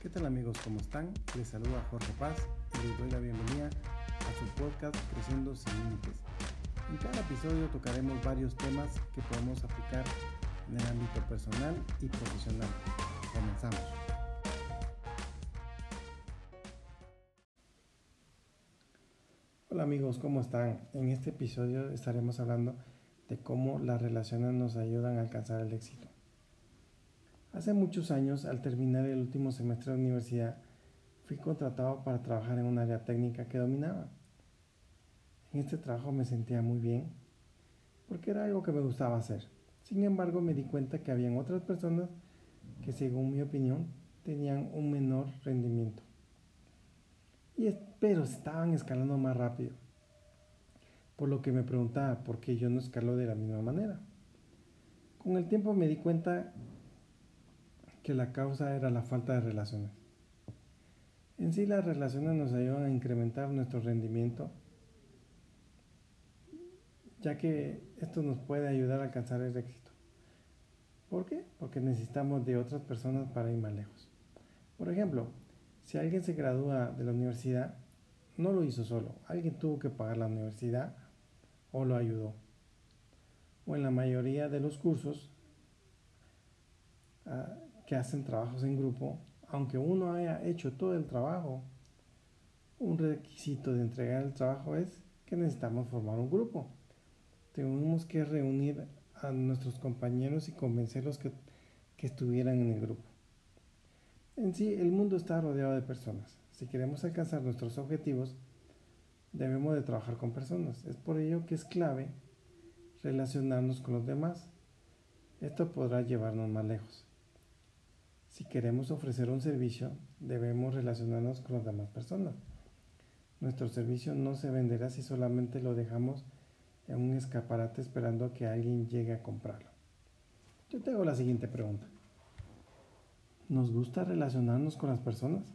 ¿Qué tal amigos? ¿Cómo están? Les saluda Jorge Paz y les doy la bienvenida a su podcast Creciendo sin Límites. En cada episodio tocaremos varios temas que podemos aplicar en el ámbito personal y profesional. Comenzamos. Hola amigos, ¿cómo están? En este episodio estaremos hablando de cómo las relaciones nos ayudan a alcanzar el éxito. Hace muchos años, al terminar el último semestre de universidad, fui contratado para trabajar en un área técnica que dominaba. En este trabajo me sentía muy bien porque era algo que me gustaba hacer. Sin embargo, me di cuenta que habían otras personas que, según mi opinión, tenían un menor rendimiento. Y, pero estaban escalando más rápido. Por lo que me preguntaba por qué yo no escalo de la misma manera. Con el tiempo me di cuenta que la causa era la falta de relaciones. En sí las relaciones nos ayudan a incrementar nuestro rendimiento, ya que esto nos puede ayudar a alcanzar el éxito. ¿Por qué? Porque necesitamos de otras personas para ir más lejos. Por ejemplo, si alguien se gradúa de la universidad, no lo hizo solo, alguien tuvo que pagar la universidad o lo ayudó. O en la mayoría de los cursos, ah, que hacen trabajos en grupo, aunque uno haya hecho todo el trabajo, un requisito de entregar el trabajo es que necesitamos formar un grupo. Tenemos que reunir a nuestros compañeros y convencerlos que, que estuvieran en el grupo. En sí, el mundo está rodeado de personas. Si queremos alcanzar nuestros objetivos, debemos de trabajar con personas. Es por ello que es clave relacionarnos con los demás. Esto podrá llevarnos más lejos. Si queremos ofrecer un servicio, debemos relacionarnos con las demás personas. Nuestro servicio no se venderá si solamente lo dejamos en un escaparate esperando a que alguien llegue a comprarlo. Yo te hago la siguiente pregunta. ¿Nos gusta relacionarnos con las personas?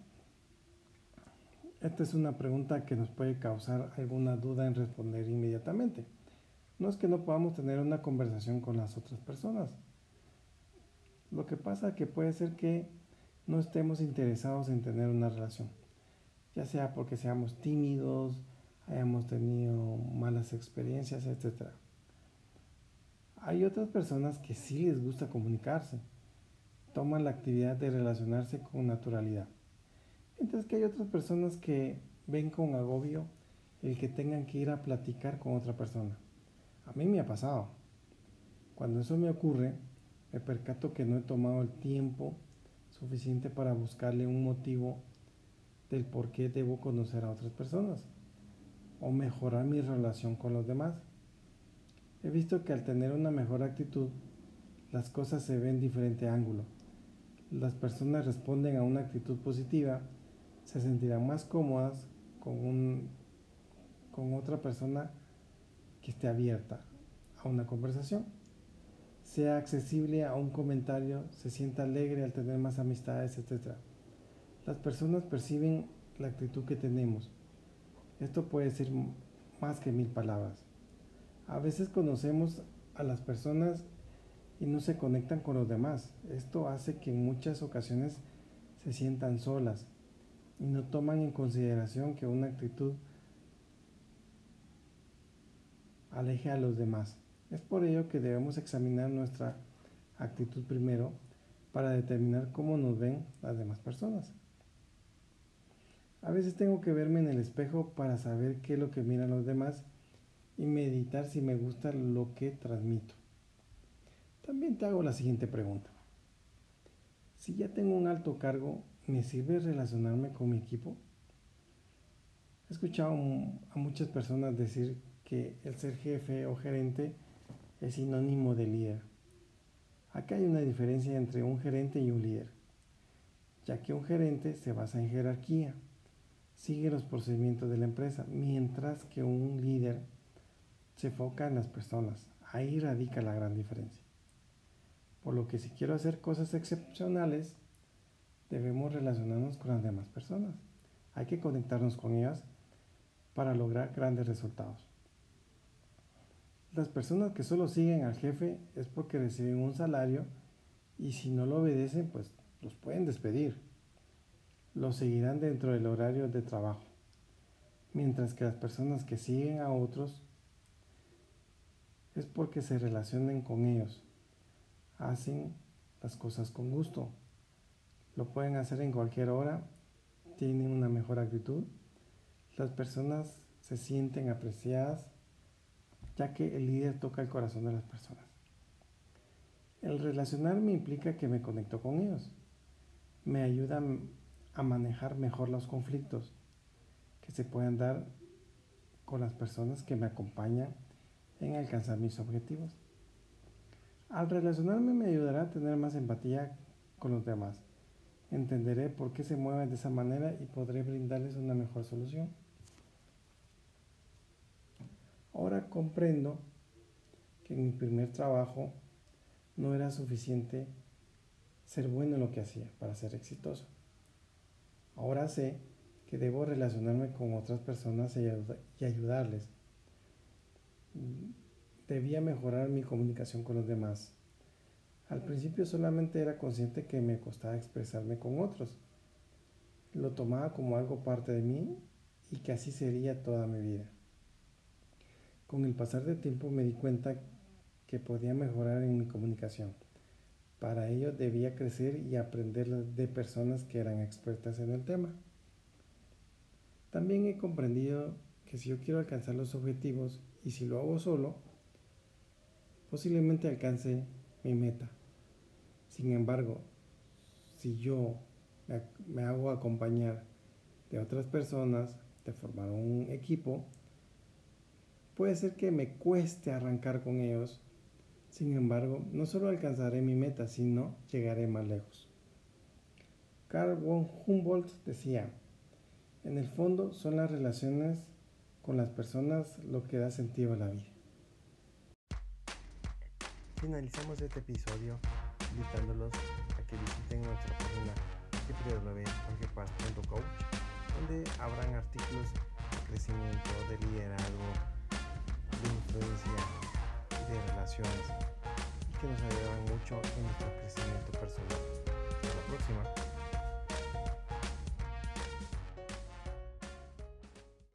Esta es una pregunta que nos puede causar alguna duda en responder inmediatamente. No es que no podamos tener una conversación con las otras personas, lo que pasa es que puede ser que no estemos interesados en tener una relación, ya sea porque seamos tímidos, hayamos tenido malas experiencias, etc. Hay otras personas que sí les gusta comunicarse, toman la actividad de relacionarse con naturalidad. Mientras que hay otras personas que ven con agobio el que tengan que ir a platicar con otra persona. A mí me ha pasado. Cuando eso me ocurre, me percato que no he tomado el tiempo suficiente para buscarle un motivo del por qué debo conocer a otras personas o mejorar mi relación con los demás. He visto que al tener una mejor actitud, las cosas se ven diferente ángulo. Las personas responden a una actitud positiva, se sentirán más cómodas con, un, con otra persona que esté abierta a una conversación sea accesible a un comentario, se sienta alegre al tener más amistades, etc. Las personas perciben la actitud que tenemos. Esto puede ser más que mil palabras. A veces conocemos a las personas y no se conectan con los demás. Esto hace que en muchas ocasiones se sientan solas y no toman en consideración que una actitud aleje a los demás. Es por ello que debemos examinar nuestra actitud primero para determinar cómo nos ven las demás personas. A veces tengo que verme en el espejo para saber qué es lo que miran los demás y meditar si me gusta lo que transmito. También te hago la siguiente pregunta. Si ya tengo un alto cargo, ¿me sirve relacionarme con mi equipo? He escuchado a muchas personas decir que el ser jefe o gerente es sinónimo de líder. Acá hay una diferencia entre un gerente y un líder, ya que un gerente se basa en jerarquía, sigue los procedimientos de la empresa, mientras que un líder se enfoca en las personas. Ahí radica la gran diferencia. Por lo que si quiero hacer cosas excepcionales, debemos relacionarnos con las demás personas. Hay que conectarnos con ellas para lograr grandes resultados. Las personas que solo siguen al jefe es porque reciben un salario y si no lo obedecen, pues los pueden despedir. lo seguirán dentro del horario de trabajo, mientras que las personas que siguen a otros es porque se relacionen con ellos, hacen las cosas con gusto, lo pueden hacer en cualquier hora, tienen una mejor actitud, las personas se sienten apreciadas, ya que el líder toca el corazón de las personas. El relacionarme implica que me conecto con ellos, me ayuda a manejar mejor los conflictos que se pueden dar con las personas que me acompañan en alcanzar mis objetivos. Al relacionarme me ayudará a tener más empatía con los demás. Entenderé por qué se mueven de esa manera y podré brindarles una mejor solución. Ahora comprendo que en mi primer trabajo no era suficiente ser bueno en lo que hacía para ser exitoso. Ahora sé que debo relacionarme con otras personas y ayudarles. Debía mejorar mi comunicación con los demás. Al principio solamente era consciente que me costaba expresarme con otros. Lo tomaba como algo parte de mí y que así sería toda mi vida. Con el pasar del tiempo me di cuenta que podía mejorar en mi comunicación. Para ello debía crecer y aprender de personas que eran expertas en el tema. También he comprendido que si yo quiero alcanzar los objetivos y si lo hago solo, posiblemente alcance mi meta. Sin embargo, si yo me hago acompañar de otras personas, de formar un equipo, puede ser que me cueste arrancar con ellos sin embargo, no solo alcanzaré mi meta, sino llegaré más lejos. Carl von Humboldt decía, en el fondo son las relaciones con las personas lo que da sentido a la vida. Finalizamos este episodio invitándolos a que visiten nuestra página www.coach donde habrán artículos de crecimiento, de liderazgo, y que nos ayudan mucho en nuestro crecimiento personal. Hasta la próxima.